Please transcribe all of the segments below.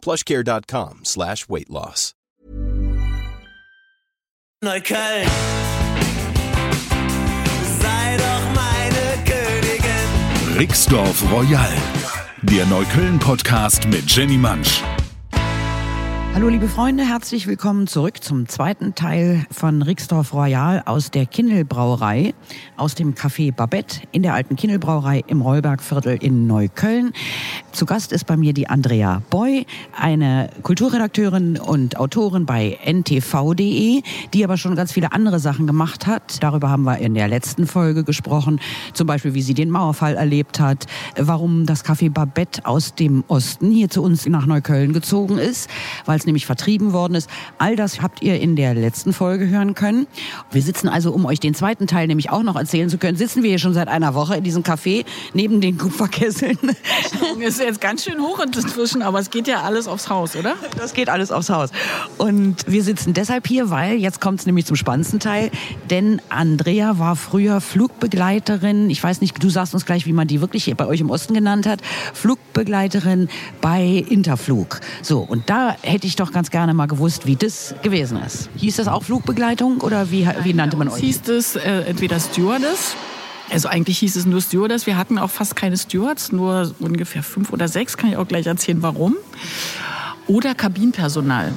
plushcare.com slash weight loss. Neukölln. Sei doch meine Königin. Rixdorf Royal, der Neukölln-Podcast mit Jenny Mansch. Hallo liebe Freunde, herzlich willkommen zurück zum zweiten Teil von Rixdorf Royal aus der Kindelbrauerei, aus dem Café Babette in der alten Kindelbrauerei im Rollbergviertel in Neukölln. Zu Gast ist bei mir die Andrea Boy, eine Kulturredakteurin und Autorin bei ntv.de, die aber schon ganz viele andere Sachen gemacht hat. Darüber haben wir in der letzten Folge gesprochen, zum Beispiel wie sie den Mauerfall erlebt hat, warum das Café Babette aus dem Osten hier zu uns nach Neukölln gezogen ist, weil es nämlich vertrieben worden ist. All das habt ihr in der letzten Folge hören können. Wir sitzen also, um euch den zweiten Teil nämlich auch noch erzählen zu können, sitzen wir hier schon seit einer Woche in diesem Café neben den Kupferkesseln. ist jetzt ganz schön hoch inzwischen, aber es geht ja alles aufs Haus, oder? Das geht alles aufs Haus. Und wir sitzen deshalb hier, weil jetzt kommt es nämlich zum spannendsten Teil, denn Andrea war früher Flugbegleiterin. Ich weiß nicht, du sagst uns gleich, wie man die wirklich hier bei euch im Osten genannt hat. Flugbegleiterin bei Interflug. So, und da hätte ich doch ganz gerne mal gewusst, wie das gewesen ist. Hieß das auch Flugbegleitung oder wie, wie nannte man euch? Hieß es äh, entweder Stewardess also eigentlich hieß es nur Stewardess. Wir hatten auch fast keine Stewards, nur ungefähr fünf oder sechs. Kann ich auch gleich erzählen, warum. Oder Kabinenpersonal.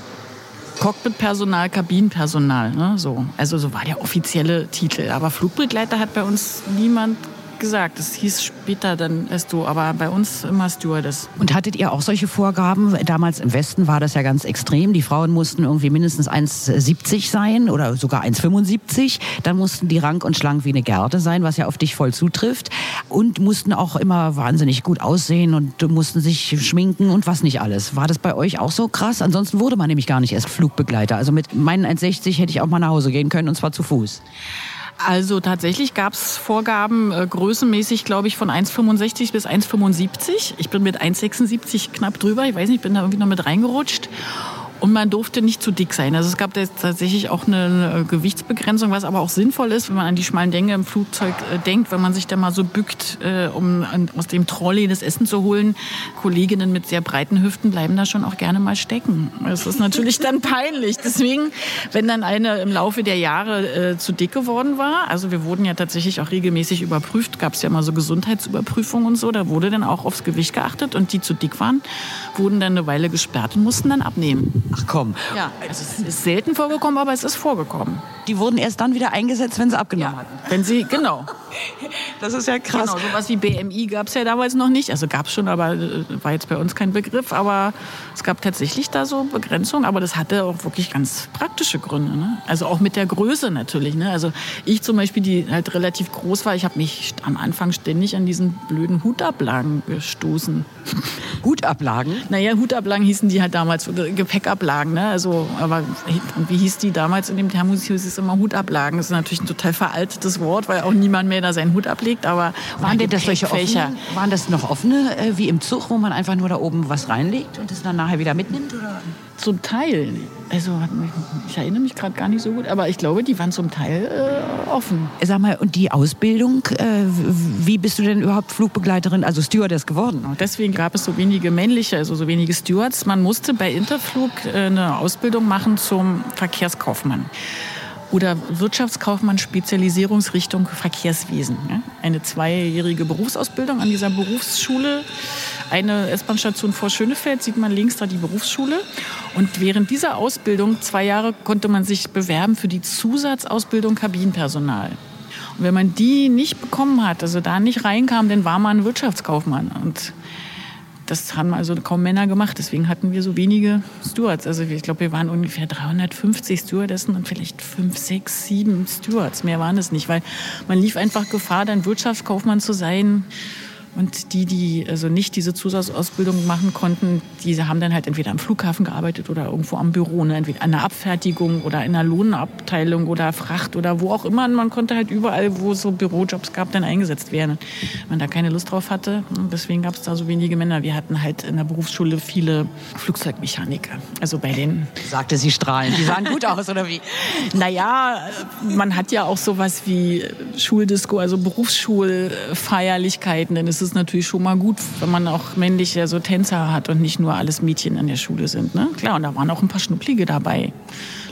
Cockpitpersonal, Kabinenpersonal. Ne? So. Also so war der offizielle Titel. Aber Flugbegleiter hat bei uns niemand gesagt. Es hieß später dann erst du, aber bei uns immer Stewardess. Und hattet ihr auch solche Vorgaben? Damals im Westen war das ja ganz extrem. Die Frauen mussten irgendwie mindestens 1,70 sein oder sogar 1,75. Dann mussten die rank und schlank wie eine Gerte sein, was ja auf dich voll zutrifft. Und mussten auch immer wahnsinnig gut aussehen und mussten sich schminken und was nicht alles. War das bei euch auch so krass? Ansonsten wurde man nämlich gar nicht erst Flugbegleiter. Also mit meinen 1,60 hätte ich auch mal nach Hause gehen können und zwar zu Fuß. Also tatsächlich gab es Vorgaben äh, größenmäßig, glaube ich, von 1,65 bis 1,75. Ich bin mit 1,76 knapp drüber. Ich weiß nicht, ich bin da irgendwie noch mit reingerutscht. Und man durfte nicht zu dick sein. Also es gab tatsächlich auch eine Gewichtsbegrenzung, was aber auch sinnvoll ist, wenn man an die schmalen Gänge im Flugzeug äh, denkt, wenn man sich da mal so bückt, äh, um aus dem Trolley das Essen zu holen. Kolleginnen mit sehr breiten Hüften bleiben da schon auch gerne mal stecken. Das ist natürlich dann peinlich. Deswegen, wenn dann eine im Laufe der Jahre äh, zu dick geworden war, also wir wurden ja tatsächlich auch regelmäßig überprüft, gab es ja mal so Gesundheitsüberprüfungen und so, da wurde dann auch aufs Gewicht geachtet und die zu dick waren, wurden dann eine Weile gesperrt und mussten dann abnehmen. Ach komm. Ja, also es ist selten vorgekommen, aber es ist vorgekommen. Die wurden erst dann wieder eingesetzt, wenn sie abgenommen Ja, hatten. wenn sie, genau. Das ist ja krass. Genau, sowas wie BMI gab es ja damals noch nicht. Also gab es schon, aber äh, war jetzt bei uns kein Begriff. Aber es gab tatsächlich da so Begrenzungen. Aber das hatte auch wirklich ganz praktische Gründe. Ne? Also auch mit der Größe natürlich. Ne? Also ich zum Beispiel, die halt relativ groß war, ich habe mich am Anfang ständig an diesen blöden Hutablagen gestoßen. Hutablagen? Naja, Hutablagen hießen die halt damals, Gepäckablagen. Ne? Also, aber und wie hieß die damals in dem Thermos? Hieß es immer Hutablagen. Das ist natürlich ein total veraltetes Wort, weil auch niemand mehr da seinen Hut ablegt. Aber Waren denn das solche offene, waren das noch offene, äh, wie im Zug, wo man einfach nur da oben was reinlegt und das dann nachher wieder mitnimmt? Oder? Zum Teil. Also ich erinnere mich gerade gar nicht so gut, aber ich glaube, die waren zum Teil äh, offen. Sag mal, und die Ausbildung, äh, wie bist du denn überhaupt Flugbegleiterin, also Stewardess geworden? Deswegen gab es so wenige männliche, also so wenige Stewards. Man musste bei Interflug äh, eine Ausbildung machen zum Verkehrskaufmann. Oder Wirtschaftskaufmann Spezialisierungsrichtung Verkehrswesen. Eine zweijährige Berufsausbildung an dieser Berufsschule. Eine S-Bahn-Station vor Schönefeld sieht man links da die Berufsschule. Und während dieser Ausbildung, zwei Jahre, konnte man sich bewerben für die Zusatzausbildung Kabinenpersonal. Und wenn man die nicht bekommen hat, also da nicht reinkam, dann war man Wirtschaftskaufmann. Und das haben also kaum Männer gemacht. Deswegen hatten wir so wenige Stewards. Also ich glaube, wir waren ungefähr 350 Stewardessen und vielleicht fünf, sechs, sieben Stewards. Mehr waren es nicht, weil man lief einfach Gefahr, dann Wirtschaftskaufmann zu sein, Und die, die also nicht diese Zusatzausbildung machen konnten, die haben dann halt entweder am Flughafen gearbeitet oder irgendwo am Büro, ne? entweder an der Abfertigung oder in der Lohnabteilung oder Fracht oder wo auch immer. Und man konnte halt überall, wo es so Bürojobs gab, dann eingesetzt werden. Wenn man da keine Lust drauf hatte. Und deswegen gab es da so wenige Männer. Wir hatten halt in der Berufsschule viele Flugzeugmechaniker. Also bei den... Sagte sie strahlend. Die sahen gut aus, oder wie? Naja, man hat ja auch sowas wie Schuldisco, also Berufsschulfeierlichkeiten. Denn es ist natürlich schon mal gut, wenn man auch männliche so Tänzer hat und nicht nur alles Mädchen in der Schule sind. Ne? Klar, und da waren auch ein paar Schnucklige dabei.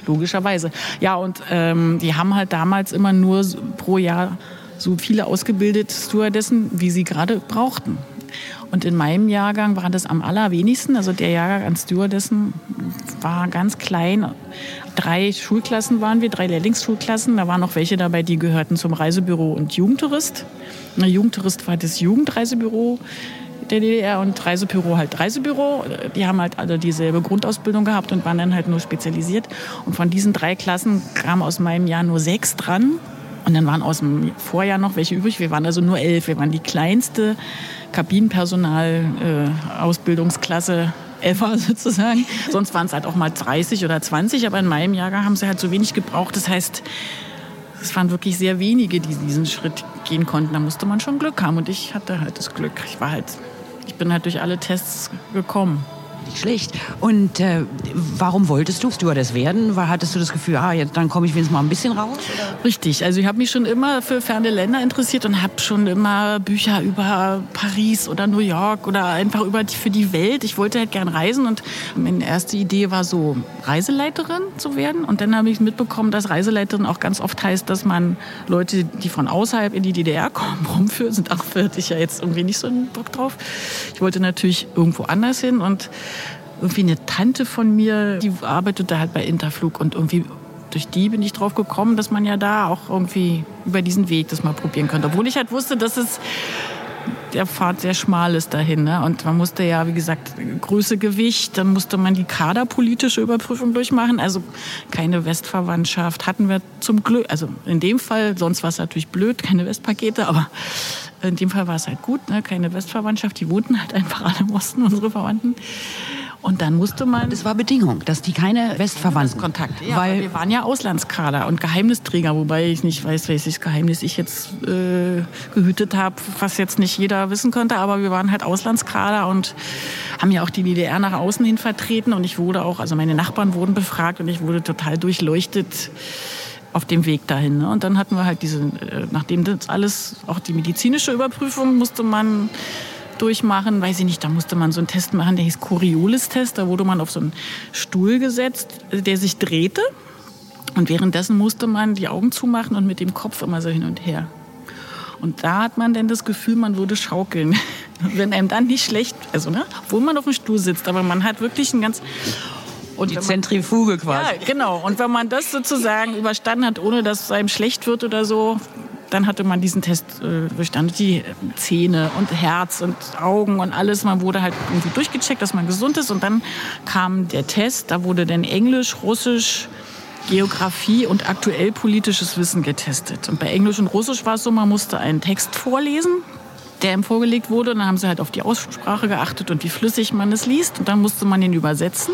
Logischerweise. Ja, und ähm, die haben halt damals immer nur pro Jahr so viele ausgebildete Stewardessen, wie sie gerade brauchten. Und in meinem Jahrgang waren das am allerwenigsten. Also der Jahrgang an Stewardessen war ganz klein. Drei Schulklassen waren wir, drei Lehrlingsschulklassen. Da waren noch welche dabei, die gehörten zum Reisebüro und Jugendtourist. Der Jugendtourist war das Jugendreisebüro der DDR und Reisebüro halt Reisebüro. Die haben halt alle dieselbe Grundausbildung gehabt und waren dann halt nur spezialisiert. Und von diesen drei Klassen kamen aus meinem Jahr nur sechs dran. Und dann waren aus dem Vorjahr noch welche übrig. Wir waren also nur elf. Wir waren die kleinste Kabinenpersonal-Ausbildungsklasse äh, ever sozusagen. Sonst waren es halt auch mal 30 oder 20, aber in meinem Jahrgang haben sie halt so wenig gebraucht. Das heißt, es waren wirklich sehr wenige, die diesen Schritt gehen konnten. Da musste man schon Glück haben und ich hatte halt das Glück. Ich war halt, ich bin halt durch alle Tests gekommen. Nicht schlecht. Und äh, warum wolltest du Stewardess werden? War, hattest du das Gefühl, ah, jetzt, dann komme ich wenigstens mal ein bisschen raus? Oder? Richtig. Also ich habe mich schon immer für ferne Länder interessiert und habe schon immer Bücher über Paris oder New York oder einfach über die, für die Welt. Ich wollte halt gern reisen und meine erste Idee war so, Reiseleiterin zu werden. Und dann habe ich mitbekommen, dass Reiseleiterin auch ganz oft heißt, dass man Leute, die von außerhalb in die DDR kommen, rumführen. Sind auch hatte ich ja jetzt irgendwie nicht so einen Bock drauf. Ich wollte natürlich irgendwo anders hin und irgendwie eine Tante von mir, die arbeitete halt bei Interflug und irgendwie durch die bin ich drauf gekommen, dass man ja da auch irgendwie über diesen Weg das mal probieren könnte. Obwohl ich halt wusste, dass es der Pfad sehr schmal ist dahin. Ne? Und man musste ja, wie gesagt, Größe, Gewicht, dann musste man die kaderpolitische Überprüfung durchmachen. Also keine Westverwandtschaft hatten wir zum Glück. Also in dem Fall, sonst war es natürlich blöd, keine Westpakete, aber in dem Fall war es halt gut, ne? keine Westverwandtschaft. Die wohnten halt einfach alle im Osten, unsere Verwandten. Und dann musste man. Das war Bedingung, dass die keine Westverwandten. Kontakt. Ja, weil wir waren ja Auslandskader und Geheimnisträger, wobei ich nicht weiß, welches Geheimnis ich jetzt äh, gehütet habe, was jetzt nicht jeder wissen könnte. Aber wir waren halt Auslandskader und haben ja auch die DDR nach außen hin vertreten. Und ich wurde auch, also meine Nachbarn wurden befragt und ich wurde total durchleuchtet auf dem Weg dahin. Ne? Und dann hatten wir halt diese, äh, nachdem das alles, auch die medizinische Überprüfung musste man durchmachen, weiß ich nicht, da musste man so einen Test machen, der hieß Coriolis-Test, da wurde man auf so einen Stuhl gesetzt, der sich drehte und währenddessen musste man die Augen zumachen und mit dem Kopf immer so hin und her. Und da hat man dann das Gefühl, man würde schaukeln. Wenn einem dann nicht schlecht, also ne, obwohl man auf dem Stuhl sitzt, aber man hat wirklich ein ganz und die Zentrifuge quasi. Ja, genau. Und wenn man das sozusagen überstanden hat, ohne dass es einem schlecht wird oder so, dann hatte man diesen Test äh. Die Zähne und Herz und Augen und alles. Man wurde halt irgendwie durchgecheckt, dass man gesund ist. Und dann kam der Test. Da wurde dann Englisch, Russisch, Geografie und aktuell politisches Wissen getestet. Und bei Englisch und Russisch war es so, man musste einen Text vorlesen, der ihm vorgelegt wurde. Und dann haben sie halt auf die Aussprache geachtet und wie flüssig man es liest. Und dann musste man ihn übersetzen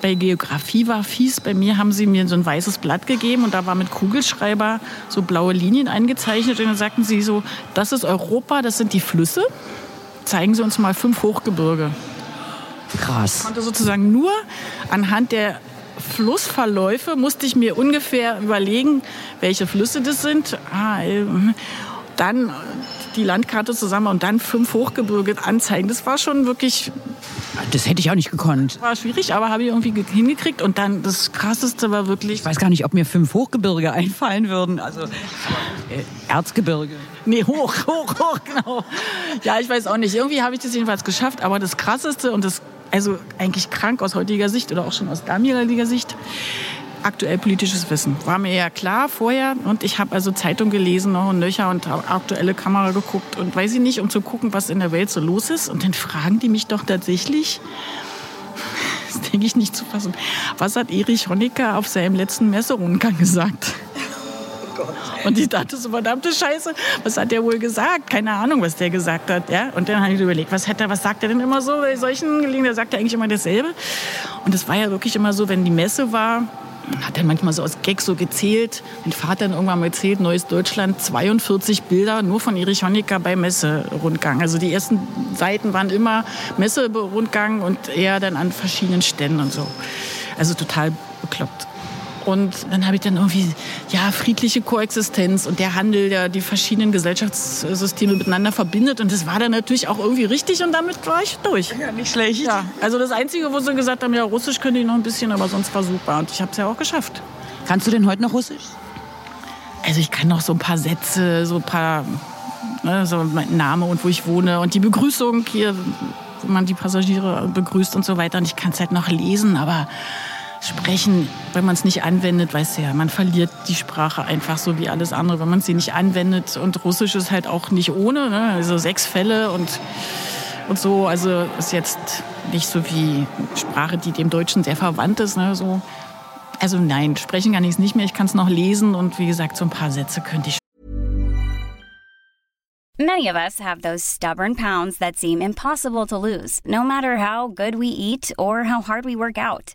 bei Geografie war fies. Bei mir haben sie mir so ein weißes Blatt gegeben und da war mit Kugelschreiber so blaue Linien eingezeichnet. Und dann sagten sie so, das ist Europa, das sind die Flüsse. Zeigen Sie uns mal fünf Hochgebirge. Krass. Ich konnte sozusagen nur anhand der Flussverläufe musste ich mir ungefähr überlegen, welche Flüsse das sind. Ah, äh, dann die Landkarte zusammen und dann fünf Hochgebirge anzeigen. Das war schon wirklich. Das hätte ich auch nicht gekonnt. War schwierig, aber habe ich irgendwie hingekriegt. Und dann das Krasseste war wirklich. Ich weiß gar nicht, ob mir fünf Hochgebirge einfallen würden. Also äh, Erzgebirge. Nee, hoch, hoch, hoch, genau. Ja, ich weiß auch nicht. Irgendwie habe ich das jedenfalls geschafft. Aber das Krasseste und das, also eigentlich krank aus heutiger Sicht oder auch schon aus damaliger Sicht, aktuell politisches Wissen. War mir ja klar vorher und ich habe also Zeitung gelesen noch und nöcher und aktuelle Kamera geguckt und weiß ich nicht, um zu gucken, was in der Welt so los ist. Und dann fragen die mich doch tatsächlich, das denke ich nicht zu fassen, was hat Erich Honecker auf seinem letzten Messeruntergang gesagt? Und ich dachte so, verdammte Scheiße, was hat der wohl gesagt? Keine Ahnung, was der gesagt hat. Ja? Und dann habe ich überlegt, was, hat er, was sagt er denn immer so bei solchen Gelegenheiten? Der sagt er eigentlich immer dasselbe. Und es war ja wirklich immer so, wenn die Messe war, hat er manchmal so aus Gag so gezählt. Mein Vater hat irgendwann mal erzählt, Neues Deutschland, 42 Bilder nur von Erich Honecker bei Messerundgang. Also die ersten Seiten waren immer Messerundgang und er dann an verschiedenen Ständen und so. Also total bekloppt. Und dann habe ich dann irgendwie, ja, friedliche Koexistenz und der Handel, der die verschiedenen Gesellschaftssysteme miteinander verbindet. Und das war dann natürlich auch irgendwie richtig und damit war ich durch. Ja, nicht schlecht. Ja, also das Einzige, wo sie gesagt haben, ja, Russisch könnte ich noch ein bisschen, aber sonst war super. Und ich habe es ja auch geschafft. Kannst du denn heute noch Russisch? Also ich kann noch so ein paar Sätze, so ein paar, ne, so mein Name und wo ich wohne und die Begrüßung hier, wo man die Passagiere begrüßt und so weiter. Und ich kann es halt noch lesen, aber sprechen, wenn man es nicht anwendet, weißt du ja, man verliert die Sprache einfach so wie alles andere, wenn man sie nicht anwendet. Und Russisch ist halt auch nicht ohne, ne? also sechs Fälle und, und so. Also ist jetzt nicht so wie Sprache, die dem Deutschen sehr verwandt ist. Ne? So. Also nein, sprechen kann ich es nicht mehr. Ich kann es noch lesen und wie gesagt, so ein paar Sätze könnte ich Many of us have those stubborn pounds that seem impossible to lose, no matter how good we eat or how hard we work out.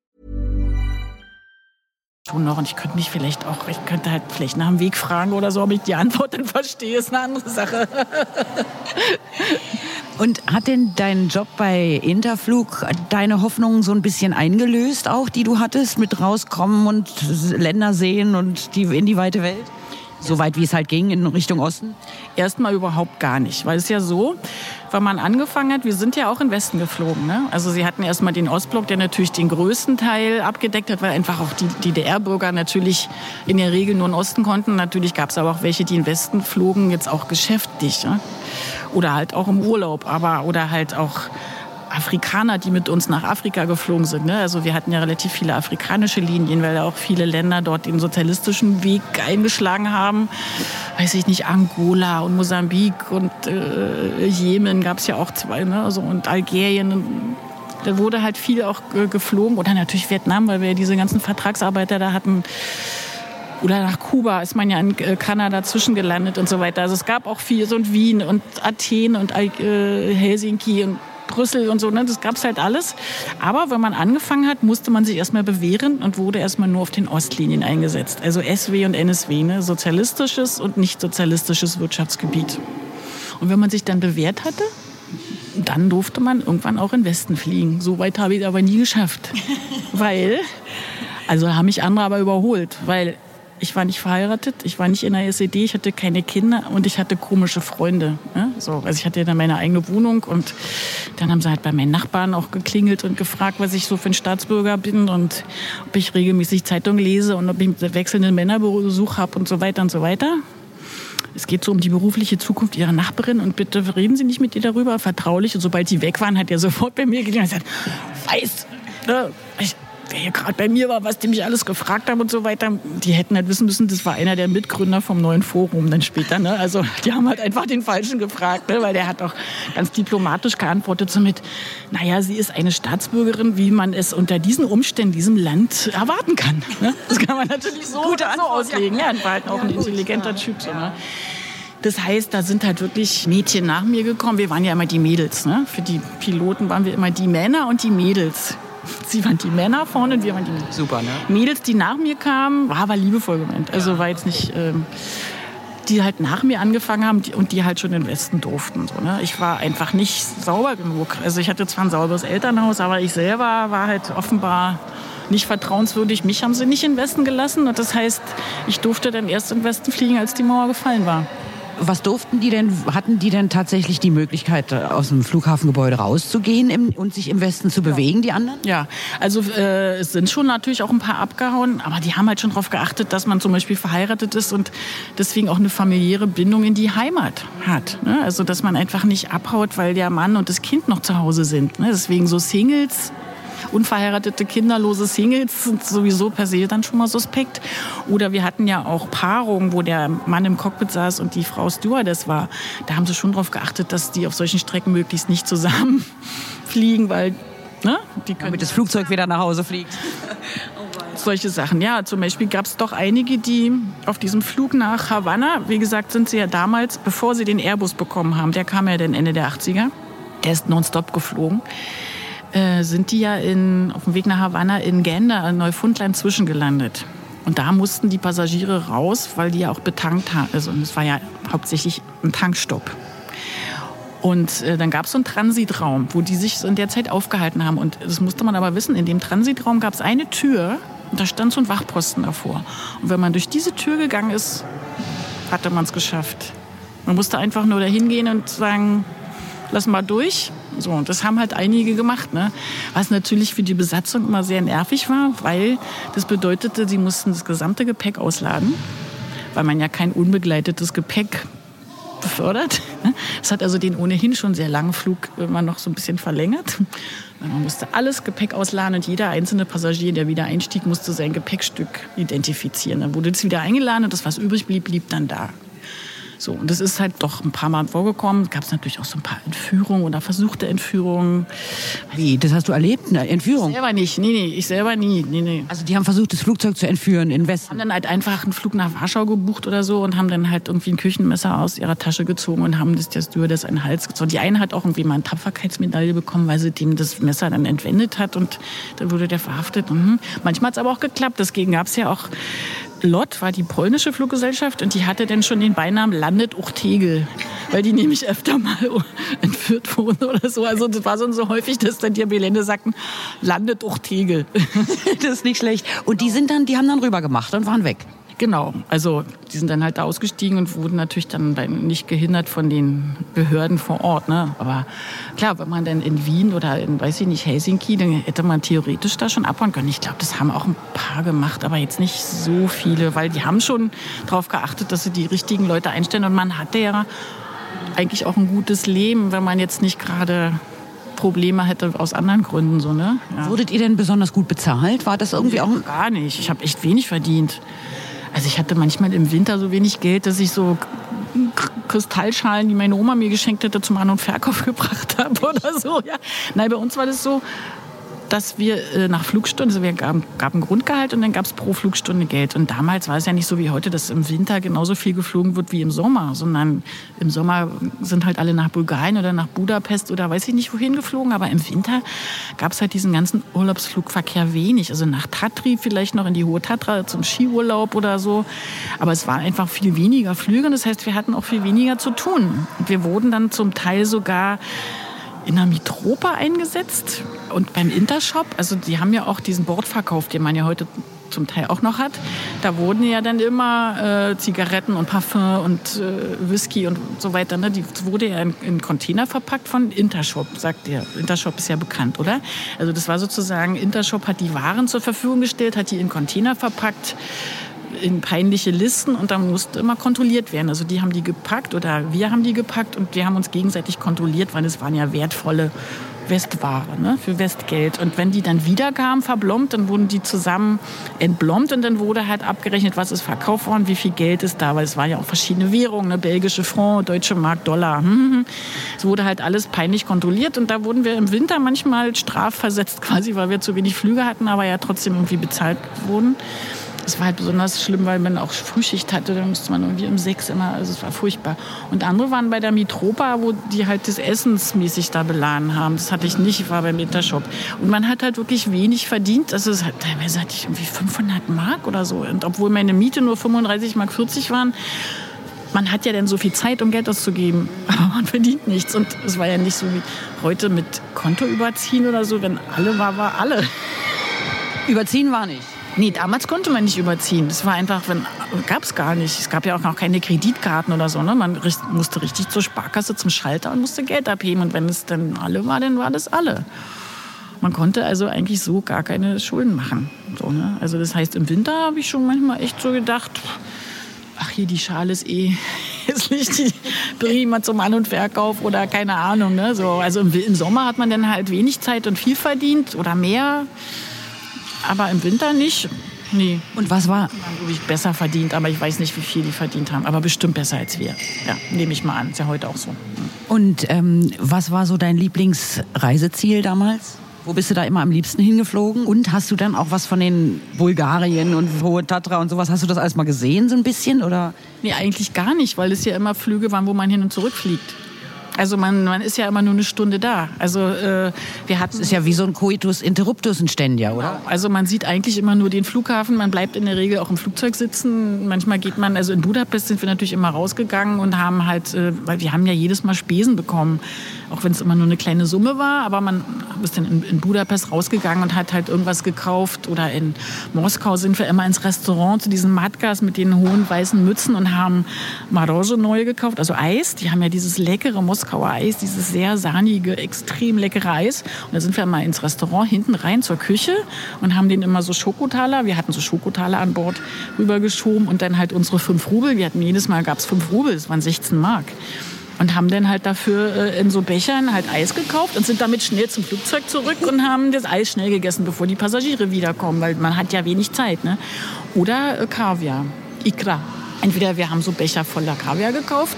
Tun noch und ich könnte mich vielleicht auch, ich könnte halt vielleicht nach dem Weg fragen oder so, ob ich die Antwort dann verstehe, ist eine andere Sache. Und hat denn dein Job bei Interflug deine Hoffnungen so ein bisschen eingelöst, auch die du hattest, mit rauskommen und Länder sehen und die, in die weite Welt? So weit wie es halt ging in Richtung Osten? Erstmal überhaupt gar nicht, weil es ja so, weil man angefangen hat, wir sind ja auch in Westen geflogen. Ne? Also sie hatten erstmal den Ostblock, der natürlich den größten Teil abgedeckt hat, weil einfach auch die DDR-Bürger natürlich in der Regel nur in Osten konnten. Natürlich gab es aber auch welche, die in Westen flogen, jetzt auch geschäftlich. Ne? Oder halt auch im Urlaub, aber oder halt auch Afrikaner, die mit uns nach Afrika geflogen sind. Ne? Also wir hatten ja relativ viele afrikanische Linien, weil ja auch viele Länder dort den sozialistischen Weg eingeschlagen haben. Weiß ich nicht, Angola und Mosambik und äh, Jemen gab es ja auch zwei, ne? also, und Algerien. Da wurde halt viel auch geflogen. Oder natürlich Vietnam, weil wir ja diese ganzen Vertragsarbeiter da hatten oder nach Kuba ist man ja in äh, Kanada zwischengelandet und so weiter. Also es gab auch viel, so in Wien und Athen und äh, Helsinki und Brüssel und so, ne? das gab es halt alles. Aber wenn man angefangen hat, musste man sich erstmal bewähren und wurde erstmal nur auf den Ostlinien eingesetzt. Also SW und NSW, ne? sozialistisches und nicht sozialistisches Wirtschaftsgebiet. Und wenn man sich dann bewährt hatte, dann durfte man irgendwann auch in Westen fliegen. So weit habe ich es aber nie geschafft. weil, also haben mich andere aber überholt, weil ich war nicht verheiratet, ich war nicht in der SED, ich hatte keine Kinder und ich hatte komische Freunde. Ne? So, also ich hatte dann meine eigene Wohnung und dann haben sie halt bei meinen Nachbarn auch geklingelt und gefragt, was ich so für ein Staatsbürger bin und ob ich regelmäßig Zeitung lese und ob ich wechselnden Männerbesuch habe und so weiter und so weiter. Es geht so um die berufliche Zukunft Ihrer Nachbarin und bitte reden Sie nicht mit ihr darüber, vertraulich. Und sobald sie weg waren, hat er sofort bei mir geklingelt und gesagt, weiß, ne, ich, wer hier gerade bei mir war, was die mich alles gefragt haben und so weiter, die hätten halt wissen müssen, das war einer der Mitgründer vom neuen Forum dann später. Ne? Also die haben halt einfach den Falschen gefragt, ne? weil der hat auch ganz diplomatisch geantwortet so mit, naja, sie ist eine Staatsbürgerin, wie man es unter diesen Umständen diesem Land erwarten kann. Ne? Das kann man natürlich so, Gute so auslegen. Ja, und war halt auch ein intelligenter Typ. So, ne? Das heißt, da sind halt wirklich Mädchen nach mir gekommen. Wir waren ja immer die Mädels. Ne? Für die Piloten waren wir immer die Männer und die Mädels. Sie waren die Männer vorne und wir waren die Mädels. Super, ne? Mädels, die nach mir kamen, war aber liebevoll gemeint. Also war jetzt nicht, ähm, die halt nach mir angefangen haben und die halt schon in den Westen durften. So, ne? Ich war einfach nicht sauber genug. Also ich hatte zwar ein sauberes Elternhaus, aber ich selber war halt offenbar nicht vertrauenswürdig. Mich haben sie nicht in den Westen gelassen. Und das heißt, ich durfte dann erst in den Westen fliegen, als die Mauer gefallen war. Was durften die denn, hatten die denn tatsächlich die Möglichkeit, äh, aus dem Flughafengebäude rauszugehen im, und sich im Westen zu bewegen, die anderen? Ja, also äh, es sind schon natürlich auch ein paar abgehauen, aber die haben halt schon darauf geachtet, dass man zum Beispiel verheiratet ist und deswegen auch eine familiäre Bindung in die Heimat hat. Ne? Also dass man einfach nicht abhaut, weil der Mann und das Kind noch zu Hause sind. Ne? Deswegen so Singles unverheiratete, kinderlose Singles sind sowieso per se dann schon mal suspekt. Oder wir hatten ja auch Paarungen, wo der Mann im Cockpit saß und die Frau Stewardess war. Da haben sie schon darauf geachtet, dass die auf solchen Strecken möglichst nicht zusammenfliegen, weil ne, die können Damit das Flugzeug wieder nach Hause fliegt. solche Sachen. Ja, zum Beispiel gab es doch einige, die auf diesem Flug nach Havanna, wie gesagt, sind sie ja damals, bevor sie den Airbus bekommen haben, der kam ja dann Ende der 80er, der ist nonstop geflogen, äh, sind die ja in, auf dem Weg nach Havanna in Gander, Neufundland, zwischengelandet. Und da mussten die Passagiere raus, weil die ja auch betankt haben. Also es war ja hauptsächlich ein Tankstopp. Und äh, dann gab es so einen Transitraum, wo die sich in der Zeit aufgehalten haben. Und das musste man aber wissen, in dem Transitraum gab es eine Tür und da stand so ein Wachposten davor. Und wenn man durch diese Tür gegangen ist, hatte man es geschafft. Man musste einfach nur dahin gehen und sagen, lass mal durch. So, und das haben halt einige gemacht, ne? Was natürlich für die Besatzung immer sehr nervig war, weil das bedeutete, sie mussten das gesamte Gepäck ausladen, weil man ja kein unbegleitetes Gepäck befördert. ne? Das hat also den ohnehin schon sehr langen Flug immer noch so ein bisschen verlängert. Man musste alles Gepäck ausladen und jeder einzelne Passagier, der wieder einstieg, musste sein Gepäckstück identifizieren. Dann wurde es wieder eingeladen und das, was übrig blieb, blieb dann da. So, und das ist halt doch ein paar Mal vorgekommen. Gab es natürlich auch so ein paar Entführungen oder versuchte Entführungen. Wie, das hast du erlebt? Eine Entführung? Selber nicht, nee, nee, ich selber nie, nee, nee. Also die haben versucht, das Flugzeug zu entführen in haben Westen. dann halt einfach einen Flug nach Warschau gebucht oder so und haben dann halt irgendwie ein Küchenmesser aus ihrer Tasche gezogen und haben das der Stewardess den Hals gezogen. Die eine hat auch irgendwie mal eine Tapferkeitsmedaille bekommen, weil sie dem das Messer dann entwendet hat und dann wurde der verhaftet. Mhm. Manchmal hat es aber auch geklappt. Deswegen gab es ja auch LOT war die polnische Fluggesellschaft und die hatte dann schon den Beinamen Landet Uchtegel, weil die nämlich öfter mal entführt wurden oder so. Also das war schon so häufig, dass dann die Belände sagten, Landet Uchtegel. Das ist nicht schlecht. Und die sind dann, die haben dann rüber gemacht und waren weg. Genau, also die sind dann halt da ausgestiegen und wurden natürlich dann nicht gehindert von den Behörden vor Ort. Ne? Aber klar, wenn man dann in Wien oder in, weiß ich nicht, Helsinki, dann hätte man theoretisch da schon abhauen können. Ich glaube, das haben auch ein paar gemacht, aber jetzt nicht so viele, weil die haben schon darauf geachtet, dass sie die richtigen Leute einstellen. Und man hatte ja eigentlich auch ein gutes Leben, wenn man jetzt nicht gerade Probleme hätte aus anderen Gründen. So, ne? ja. Wurdet ihr denn besonders gut bezahlt? War das irgendwie auch Gar nicht. Ich habe echt wenig verdient. Also ich hatte manchmal im Winter so wenig Geld, dass ich so Kristallschalen, die meine Oma mir geschenkt hätte, zum An- und Verkauf gebracht habe oder so. Ja. Nein, bei uns war das so, dass wir äh, nach Flugstunde, also wir gaben, gaben Grundgehalt und dann gab es pro Flugstunde Geld. Und damals war es ja nicht so wie heute, dass im Winter genauso viel geflogen wird wie im Sommer, sondern im Sommer sind halt alle nach Bulgarien oder nach Budapest oder weiß ich nicht wohin geflogen. Aber im Winter gab es halt diesen ganzen Urlaubsflugverkehr wenig. Also nach Tatri vielleicht noch in die Hohe Tatra zum Skiurlaub oder so. Aber es waren einfach viel weniger Flüge und das heißt, wir hatten auch viel weniger zu tun. Wir wurden dann zum Teil sogar in der Mitropa eingesetzt und beim Intershop, also die haben ja auch diesen Bordverkauf, den man ja heute zum Teil auch noch hat. Da wurden ja dann immer äh, Zigaretten und Parfum und äh, Whisky und so weiter. Ne? Die wurde ja in, in Container verpackt von Intershop, sagt ihr. Intershop ist ja bekannt, oder? Also das war sozusagen, Intershop hat die Waren zur Verfügung gestellt, hat die in Container verpackt in peinliche Listen und dann musste immer kontrolliert werden. Also die haben die gepackt oder wir haben die gepackt und wir haben uns gegenseitig kontrolliert, weil es waren ja wertvolle Westware ne, für Westgeld. Und wenn die dann wieder kamen, verblombt, dann wurden die zusammen entblombt und dann wurde halt abgerechnet, was ist verkauft worden, wie viel Geld ist da, weil es waren ja auch verschiedene Währungen, ne, belgische Franc, deutsche Mark, Dollar. Es wurde halt alles peinlich kontrollilt und da wurden wir im Winter manchmal strafversetzt quasi, weil wir zu wenig Flüge hatten, aber ja trotzdem irgendwie bezahlt wurden. Es war halt besonders schlimm, weil man auch Frühschicht hatte. Da musste man irgendwie um sechs immer, also es war furchtbar. Und andere waren bei der Mitropa, wo die halt das essensmäßig da beladen haben. Das hatte ich nicht, ich war beim Intershop. Und man hat halt wirklich wenig verdient. Also es hat, teilweise hatte ich irgendwie 500 Mark oder so. Und obwohl meine Miete nur 35 Mark 40 waren, man hat ja dann so viel Zeit, um Geld auszugeben, aber man verdient nichts. Und es war ja nicht so wie heute mit Konto überziehen oder so. Wenn alle war, war alle. Überziehen war nicht. Nee, damals konnte man nicht überziehen. Das war einfach, gab es gar nicht. Es gab ja auch noch keine Kreditkarten oder so. Ne? Man musste richtig zur Sparkasse, zum Schalter und musste Geld abheben. Und wenn es dann alle war, dann war das alle. Man konnte also eigentlich so gar keine Schulden machen. So, ne? Also das heißt, im Winter habe ich schon manchmal echt so gedacht, ach hier, die Schale ist eh hässlich, die bringe ich mal zum An- und Verkauf oder keine Ahnung. Ne? So, also im, im Sommer hat man dann halt wenig Zeit und viel verdient oder mehr, aber im Winter nicht. Nee, Und was war, glaube ich besser verdient, aber ich weiß nicht, wie viel die verdient haben. Aber bestimmt besser als wir. Ja, nehme ich mal an. Ist ja heute auch so. und ähm, was war so dein Lieblingsreiseziel damals? Wo bist du da immer am liebsten hingeflogen? Und hast du dann auch was von den Bulgarien und Hohe Tatra und sowas? Hast du das alles mal gesehen, so ein bisschen? Oder? Nee, eigentlich gar nicht, weil es ja immer Flüge waren, wo man hin und zurück fliegt. Also man, man ist ja immer nur eine Stunde da. Also äh, wir hatten Das ist ja wie so ein Coitus Interruptus ein ständiger, oder? Also man sieht eigentlich immer nur den Flughafen. Man bleibt in der Regel auch im Flugzeug sitzen. Manchmal geht man, also in Budapest sind wir natürlich immer rausgegangen und haben halt, äh, weil wir haben ja jedes Mal Spesen bekommen. Auch wenn es immer nur eine kleine Summe war. Aber man ist dann in, in Budapest rausgegangen und hat halt irgendwas gekauft. Oder in Moskau sind wir immer ins Restaurant zu diesen Matkas mit den hohen weißen Mützen und haben Maroje neu gekauft. Also Eis. Die haben ja dieses leckere Moskauer Eis, dieses sehr sahnige, extrem leckere Eis. Und da sind wir mal ins Restaurant hinten rein zur Küche und haben den immer so Schokotaler, wir hatten so Schokotaler an Bord rübergeschoben und dann halt unsere fünf Rubel. Wir hatten jedes Mal gab es fünf Rubel, das waren 16 Mark. Und haben dann halt dafür äh, in so Bechern halt Eis gekauft und sind damit schnell zum Flugzeug zurück und haben das Eis schnell gegessen, bevor die Passagiere wiederkommen, weil man hat ja wenig Zeit. Ne? Oder äh, Kaviar, Ikra. Entweder wir haben so Becher voller Kaviar gekauft,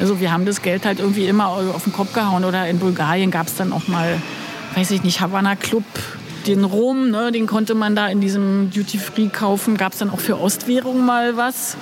also wir haben das Geld halt irgendwie immer auf den Kopf gehauen. Oder in Bulgarien gab es dann auch mal, weiß ich nicht, Havana Club, den Rum, ne, den konnte man da in diesem Duty Free kaufen. Gab es dann auch für Ostwährung mal was.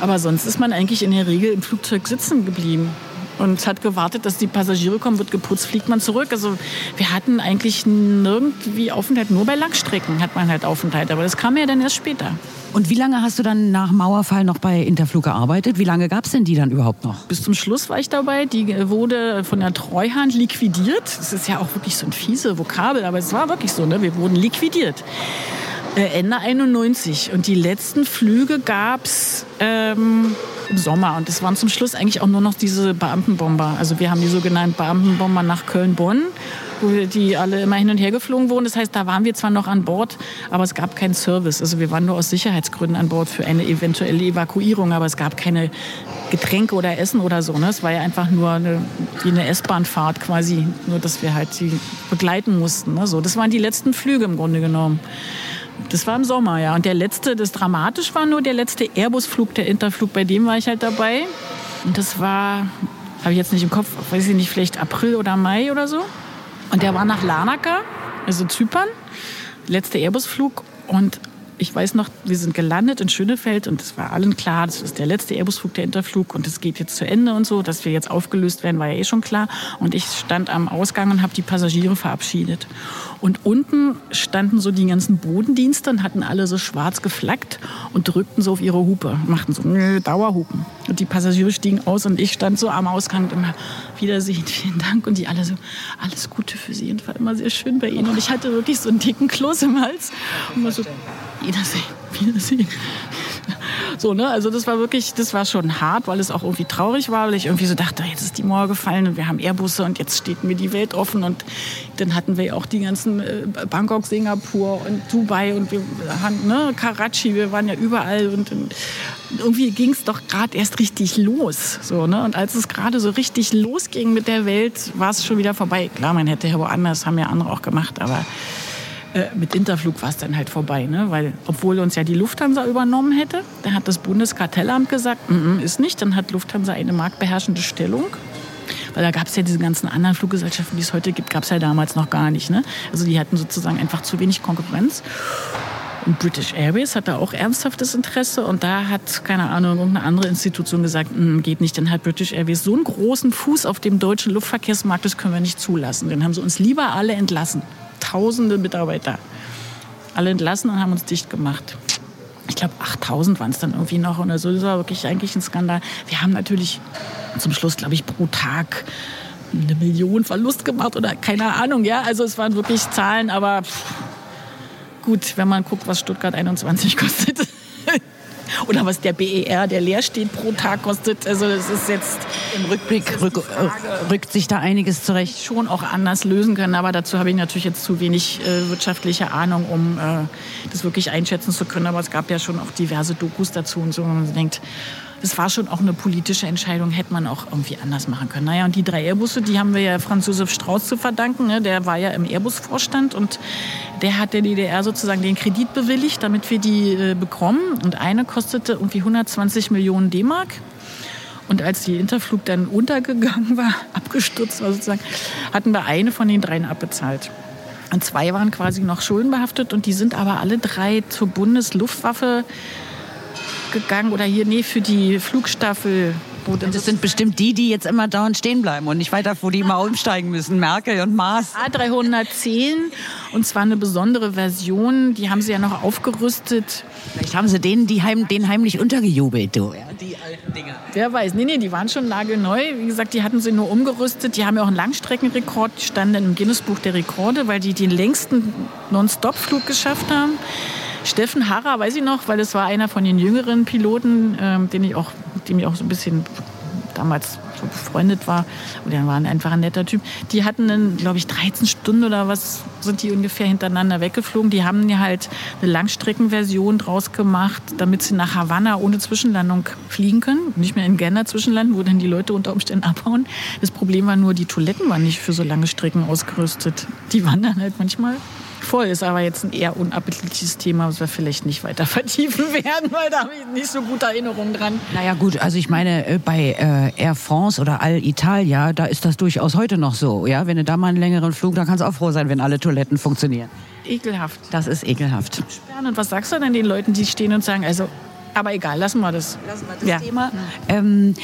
Aber sonst ist man eigentlich in der Regel im Flugzeug sitzen geblieben. Und hat gewartet, dass die Passagiere kommen, wird geputzt, fliegt man zurück. Also wir hatten eigentlich nirgendwie Aufenthalt, nur bei Langstrecken hat man halt Aufenthalt. Aber das kam ja dann erst später. Und wie lange hast du dann nach Mauerfall noch bei Interflug gearbeitet? Wie lange gab es denn die dann überhaupt noch? Bis zum Schluss war ich dabei. Die wurde von der Treuhand liquidiert. Das ist ja auch wirklich so ein fiese Vokabel, aber es war wirklich so. Ne? Wir wurden liquidiert. Äh, Ende 91. Und die letzten Flüge gab's ähm, im Sommer. Und es waren zum Schluss eigentlich auch nur noch diese Beamtenbomber. Also wir haben die sogenannten Beamtenbomber nach Köln-Bonn wo die alle immer hin und her geflogen wurden. Das heißt, da waren wir zwar noch an Bord, aber es gab keinen Service. Also wir waren nur aus Sicherheitsgründen an Bord für eine eventuelle Evakuierung, aber es gab keine Getränke oder Essen oder so. Ne? Es war ja einfach nur eine, wie eine S-Bahn-Fahrt quasi, nur dass wir halt sie begleiten mussten. Ne? So, das waren die letzten Flüge im Grunde genommen. Das war im Sommer, ja. Und der letzte, das dramatisch war nur der letzte Airbus-Flug, der Interflug, bei dem war ich halt dabei. Und das war, habe ich jetzt nicht im Kopf, weiß ich nicht, vielleicht April oder Mai oder so. Und der war nach Larnaca, also Zypern, letzter Airbus-Flug. Und ich weiß noch, wir sind gelandet in Schönefeld und es war allen klar, das ist der letzte Airbus-Flug, der Interflug und es geht jetzt zu Ende und so, dass wir jetzt aufgelöst werden, war ja eh schon klar. Und ich stand am Ausgang und habe die Passagiere verabschiedet. Und unten standen so die ganzen Bodendienste und hatten alle so schwarz geflaggt und drückten so auf ihre Hupe, machten so nö, Dauerhupen. Und die Passagiere stiegen aus und ich stand so am Ausgang und immer Wiedersehen, vielen Dank. Und die alle so, alles Gute für Sie. Und war immer sehr schön bei Ihnen. Und ich hatte wirklich so einen dicken Kloß im Hals. Und war so, Wiedersehen, Wiedersehen. So, ne? Also das war wirklich, das war schon hart, weil es auch irgendwie traurig war, weil ich irgendwie so dachte, jetzt ist die Mauer gefallen und wir haben Airbusse und jetzt steht mir die Welt offen und dann hatten wir ja auch die ganzen äh, Bangkok, Singapur und Dubai und wir haben, ne, Karachi, wir waren ja überall und, und irgendwie ging es doch gerade erst richtig los. So, ne? Und als es gerade so richtig losging mit der Welt, war es schon wieder vorbei. Klar, man hätte ja woanders, haben ja andere auch gemacht, aber äh, mit Interflug war es dann halt vorbei, ne? weil obwohl uns ja die Lufthansa übernommen hätte, da hat das Bundeskartellamt gesagt, mm -mm, ist nicht, dann hat Lufthansa eine marktbeherrschende Stellung. Weil da gab es ja diese ganzen anderen Fluggesellschaften, die es heute gibt, gab es ja damals noch gar nicht. Ne? Also die hatten sozusagen einfach zu wenig Konkurrenz. Und British Airways hat da auch ernsthaftes Interesse und da hat, keine Ahnung, irgendeine andere Institution gesagt, "Mm, geht nicht, dann hat British Airways so einen großen Fuß auf dem deutschen Luftverkehrsmarkt, das können wir nicht zulassen. Dann haben sie uns lieber alle entlassen. Tausende Mitarbeiter. Alle entlassen und haben uns dicht gemacht. Ich glaube, 8000 waren es dann irgendwie noch oder so. Das war wirklich eigentlich ein Skandal. Wir haben natürlich zum Schluss, glaube ich, pro Tag eine Million Verlust gemacht oder keine Ahnung, ja. Also es waren wirklich Zahlen, aber pff, Gut, wenn man guckt, was Stuttgart 21 kostet. Oder was der BER, der leer steht, pro Tag kostet. Also das ist jetzt Im Rückblick rück, äh, rückt sich da einiges zurecht. schon auch anders lösen können. Aber dazu habe ich natürlich jetzt zu wenig äh, wirtschaftliche Ahnung, um äh, das wirklich einschätzen zu können. Aber es gab ja schon auch diverse Dokus dazu und so, wo man denkt, das war schon auch eine politische Entscheidung, hätte man auch irgendwie anders machen können. Naja, und die drei Airbusse, die haben wir ja Franz Josef Strauß zu verdanken. Ne? Der war ja im Airbus-Vorstand und der hat der DDR sozusagen den Kredit bewilligt, damit wir die äh, bekommen. Und eine kostete irgendwie 120 Millionen D-Mark. Und als die Interflug dann untergegangen war, abgestürzt war sozusagen, hatten wir eine von den dreien abbezahlt. Und zwei waren quasi noch schuldenbehaftet und die sind aber alle drei zur Bundesluftwaffe gegangen oder hier, nee, für die Flugstaffel. Dann Das sind bestimmt die, die jetzt immer dauernd stehen bleiben und nicht weiter, wo die immer umsteigen müssen. Merkel und Maas. A310 und zwar eine besondere Version, die haben sie ja noch aufgerüstet. Vielleicht haben sie denen, die heim, denen heimlich untergejubelt, du. Ja, die alten Dinger. Wer weiß, nee, nee, die waren schon nagelneu. Wie gesagt, die hatten sie nur umgerüstet. Die haben ja auch einen Langstreckenrekord, die standen im Guinness-Buch der Rekorde, weil die den längsten Non-Stop-Flug geschafft haben. Steffen Harrer, weiß ich noch, weil es war einer von den jüngeren Piloten, ähm, den ich auch, mit dem ich auch so ein bisschen damals so befreundet war. Und der war einfach ein netter Typ. Die hatten dann, glaube ich, 13 Stunden oder was sind die ungefähr hintereinander weggeflogen. Die haben ja halt eine Langstreckenversion draus gemacht, damit sie nach Havanna ohne Zwischenlandung fliegen können. Nicht mehr in Ghana zwischenlanden, wo dann die Leute unter Umständen abhauen. Das Problem war nur, die Toiletten waren nicht für so lange Strecken ausgerüstet. Die waren dann halt manchmal voll. Ist aber jetzt ein eher unappetitliches Thema, was wir vielleicht nicht weiter vertiefen werden, weil da habe ich nicht so gute Erinnerungen dran. Naja gut, also ich meine, äh, bei äh, Air France oder Alitalia, da ist das durchaus heute noch so. Ja, Wenn du da mal einen längeren Flug, dann kannst du auch froh sein, wenn alle Toiletten funktionieren. Ekelhaft. Das ist ekelhaft. Und was sagst du denn den Leuten, die stehen und sagen, also, aber egal, lassen wir das. Lassen wir das ja. Thema. Ähm,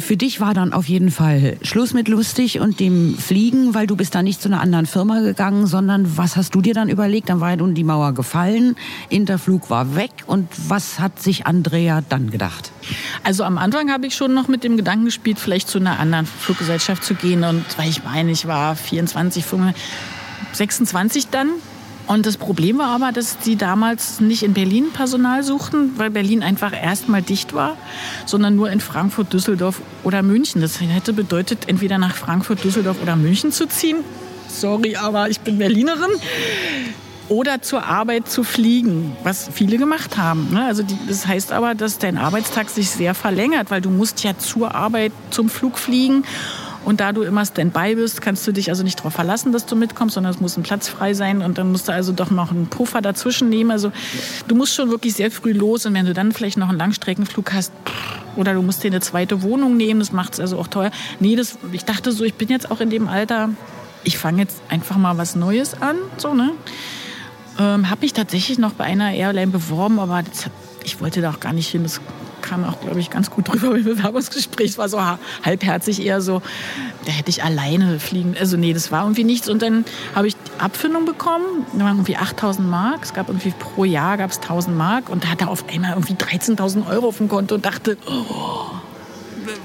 für dich war dann auf jeden Fall Schluss mit lustig und dem Fliegen, weil du bist dann nicht zu einer anderen Firma gegangen, sondern was hast du dir dann überlegt? Dann war ja nun die Mauer gefallen, Interflug war weg und was hat sich Andrea dann gedacht? Also am Anfang habe ich schon noch mit dem Gedanken gespielt, vielleicht zu einer anderen Fluggesellschaft zu gehen. Und weil ich meine, ich war 24, 25, 26 dann. Und das Problem war aber, dass die damals nicht in Berlin Personal suchten, weil Berlin einfach erstmal dicht war, sondern nur in Frankfurt, Düsseldorf oder München. Das hätte bedeutet, entweder nach Frankfurt, Düsseldorf oder München zu ziehen. Sorry, aber ich bin Berlinerin. Oder zur Arbeit zu fliegen, was viele gemacht haben. ne? Also das heißt aber, dass dein Arbeitstag sich sehr verlängert, weil du musst ja zur Arbeit zum Flug fliegen. Und da du immer Standby bist, kannst du dich also nicht darauf verlassen, dass du mitkommst, sondern es muss ein Platz frei sein und dann musst du also doch noch einen Puffer dazwischen nehmen. Also du musst schon wirklich sehr früh los und wenn du dann vielleicht noch einen Langstreckenflug hast oder du musst dir eine zweite Wohnung nehmen, das macht es also auch teuer. Nee, das, ich dachte so, ich bin jetzt auch in dem Alter, ich fange jetzt einfach mal was Neues an, so ne. Ähm, habe mich tatsächlich noch bei einer Airline beworben, aber das, ich wollte da auch gar nicht hin. Das kam auch, glaube ich, ganz gut drüber im Bewerbungsgespräch. Es war so ha- halbherzig eher so, da hätte ich alleine fliegen. Also nee, das war irgendwie nichts. Und dann habe ich die Abfindung bekommen. Da waren irgendwie 8000 Mark. Es gab irgendwie pro Jahr gab es 1000 Mark. Und da hatte auf einmal irgendwie 13.000 Euro auf dem Konto und dachte, oh,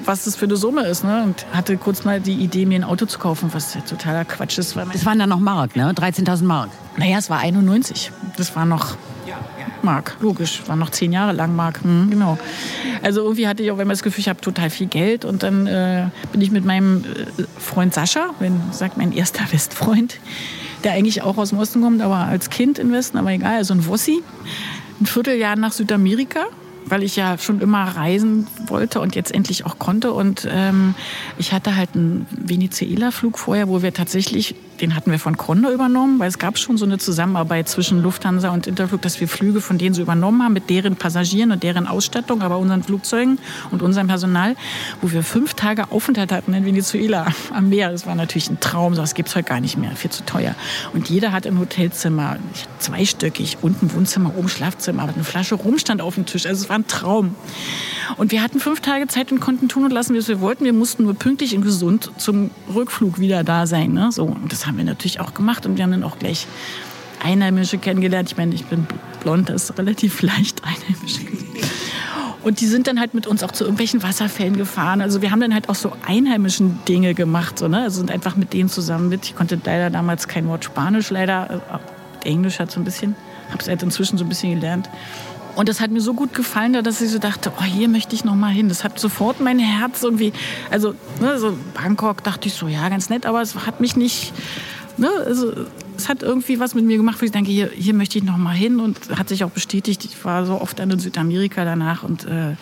was das für eine Summe ist. Ne? Und hatte kurz mal die Idee, mir ein Auto zu kaufen, was ja totaler Quatsch ist. Weil Das waren dann noch Mark, ne? 13.000 Mark. naja, es war 91. Das war noch Mark, logisch. War noch zehn Jahre lang Mark. Hm, genau. Also irgendwie hatte ich auch immer das Gefühl, ich habe total viel Geld. Und dann äh, bin ich mit meinem äh, Freund Sascha, wenn sagt mein erster Westfreund, der eigentlich auch aus dem Osten kommt, aber als Kind im Westen, aber egal, also ein Wossi, ein Vierteljahr nach Südamerika weil ich ja schon immer reisen wollte und jetzt endlich auch konnte. Und ähm, ich hatte halt einen Venezuela-Flug vorher, wo wir tatsächlich, den hatten wir von Condor übernommen, weil es gab schon so eine Zusammenarbeit zwischen Lufthansa und Interflug, dass wir Flüge von denen so übernommen haben mit deren Passagieren und deren Ausstattung, aber unseren Flugzeugen und unserem Personal, wo wir fünf Tage Aufenthalt hatten in Venezuela am Meer. Das war natürlich ein Traum, sowas gibt's heute gar nicht mehr, viel zu teuer. Und jeder hat ein Hotelzimmer, zweistöckig, unten Wohnzimmer, oben Schlafzimmer, aber eine Flasche Rum stand auf dem Tisch. Also es war ein Traum. Und wir hatten fünf Tage Zeit und konnten tun und lassen, was wir wollten. Wir mussten nur pünktlich und gesund zum Rückflug wieder da sein. Ne? So, und das haben wir natürlich auch gemacht und wir haben dann auch gleich Einheimische kennengelernt. Ich meine, ich bin blond, das ist relativ leicht Einheimische. Und die sind dann halt mit uns auch zu irgendwelchen Wasserfällen gefahren. Also wir haben dann halt auch so einheimischen Dinge gemacht. So, ne? Also sind einfach mit denen zusammen mit. Ich konnte leider damals kein Wort Spanisch, leider. äh, Englisch hat so ein bisschen. habe es halt inzwischen so ein bisschen gelernt. Und das hat mir so gut gefallen, dass ich so dachte, oh, hier möchte ich noch mal hin. Das hat sofort mein Herz irgendwie, also ne, so Bangkok dachte ich so, ja, ganz nett, aber es hat mich nicht, ne, also es hat irgendwie was mit mir gemacht, wo ich denke, hier, hier möchte ich noch mal hin und hat sich auch bestätigt. Ich war so oft dann in Südamerika danach und äh,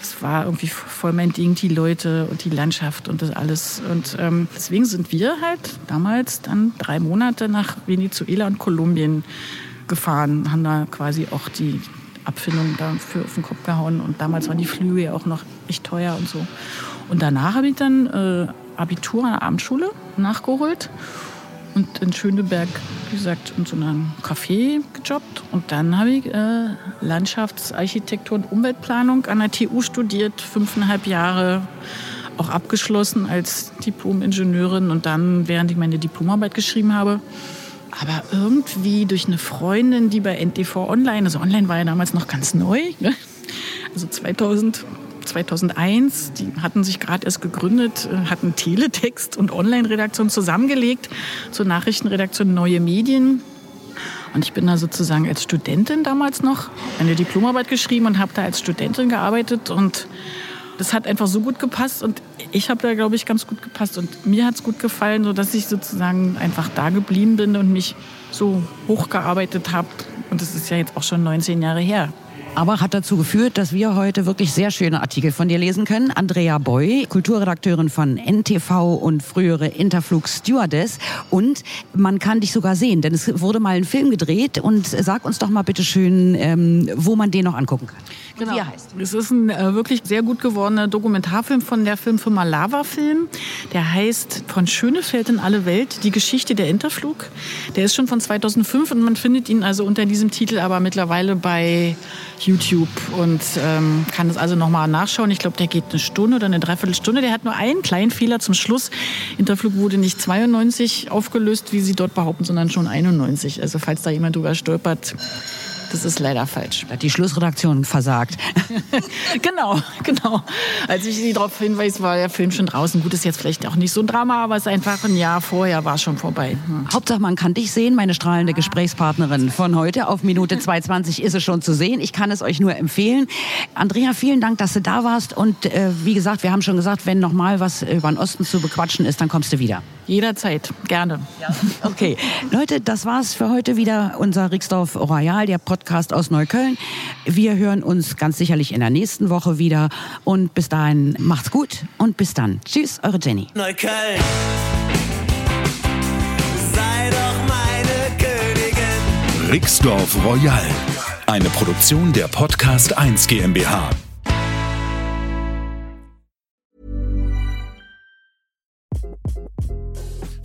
das war irgendwie voll mein Ding, die Leute und die Landschaft und das alles. Und ähm, deswegen sind wir halt damals dann drei Monate nach Venezuela und Kolumbien gefahren, haben da quasi auch die Abfindung dafür auf den Kopf gehauen. Und damals waren die Flüge ja auch noch echt teuer und so. Und danach habe ich dann äh, Abitur an der Abendschule nachgeholt und in Schöneberg, wie gesagt, in so einem Café gejobbt. Und dann habe ich äh, Landschaftsarchitektur und Umweltplanung an der TU studiert, fünfeinhalb Jahre auch abgeschlossen als Diplom-Ingenieurin und dann, während ich meine Diplomarbeit geschrieben habe, aber irgendwie durch eine Freundin, die bei NTV Online, also Online war ja damals noch ganz neu, ne? also 2000, 2001, die hatten sich gerade erst gegründet, äh, hatten Teletext und Online-Redaktion zusammengelegt zur Nachrichtenredaktion Neue Medien. Und ich bin da sozusagen als Studentin damals noch eine Diplomarbeit geschrieben und habe da als Studentin gearbeitet und das hat einfach so gut gepasst und ich habe da, glaube ich, ganz gut gepasst und mir hat es gut gefallen, sodass ich sozusagen einfach da geblieben bin und mich so hochgearbeitet habe. Und das ist ja jetzt auch schon 19 Jahre her aber hat dazu geführt, dass wir heute wirklich sehr schöne Artikel von dir lesen können. Andrea Boy, Kulturredakteurin von NTV und frühere Interflug Stewardess. Und man kann dich sogar sehen, denn es wurde mal ein Film gedreht. Und sag uns doch mal bitte schön, ähm, wo man den noch angucken kann. Genau. Wie er heißt. Es ist ein äh, wirklich sehr gut gewordener Dokumentarfilm von der Filmfirma Lava Film. Der heißt Von Schönefeld in alle Welt, die Geschichte der Interflug. Der ist schon von 2005 und man findet ihn also unter diesem Titel aber mittlerweile bei YouTube und ähm, kann das also nochmal nachschauen. Ich glaube, der geht eine Stunde oder eine Dreiviertelstunde. Der hat nur einen kleinen Fehler zum Schluss. Interflug wurde nicht 92 aufgelöst, wie Sie dort behaupten, sondern schon 91. Also falls da jemand drüber stolpert, das ist leider falsch. Hat die Schlussredaktion versagt. genau, genau. Als ich sie darauf hinweise, war der Film schon draußen. Gut, ist jetzt vielleicht auch nicht so ein Drama, aber es ist einfach ein Jahr vorher war schon vorbei. Hm. Hauptsache, man kann dich sehen, meine strahlende Gesprächspartnerin von heute. Auf Minute 220 ist es schon zu sehen. Ich kann es euch nur empfehlen. Andrea, vielen Dank, dass du da warst. Und äh, wie gesagt, wir haben schon gesagt, wenn noch mal was über den Osten zu bequatschen ist, dann kommst du wieder. Jederzeit, gerne. Ja. Okay, Leute, das war's für heute wieder. Unser Rixdorf Royal, der Podcast aus Neukölln. Wir hören uns ganz sicherlich in der nächsten Woche wieder. Und bis dahin, macht's gut und bis dann. Tschüss, eure Jenny. Neukölln. Sei doch meine Königin. Rixdorf Royal. Eine Produktion der Podcast 1 GmbH.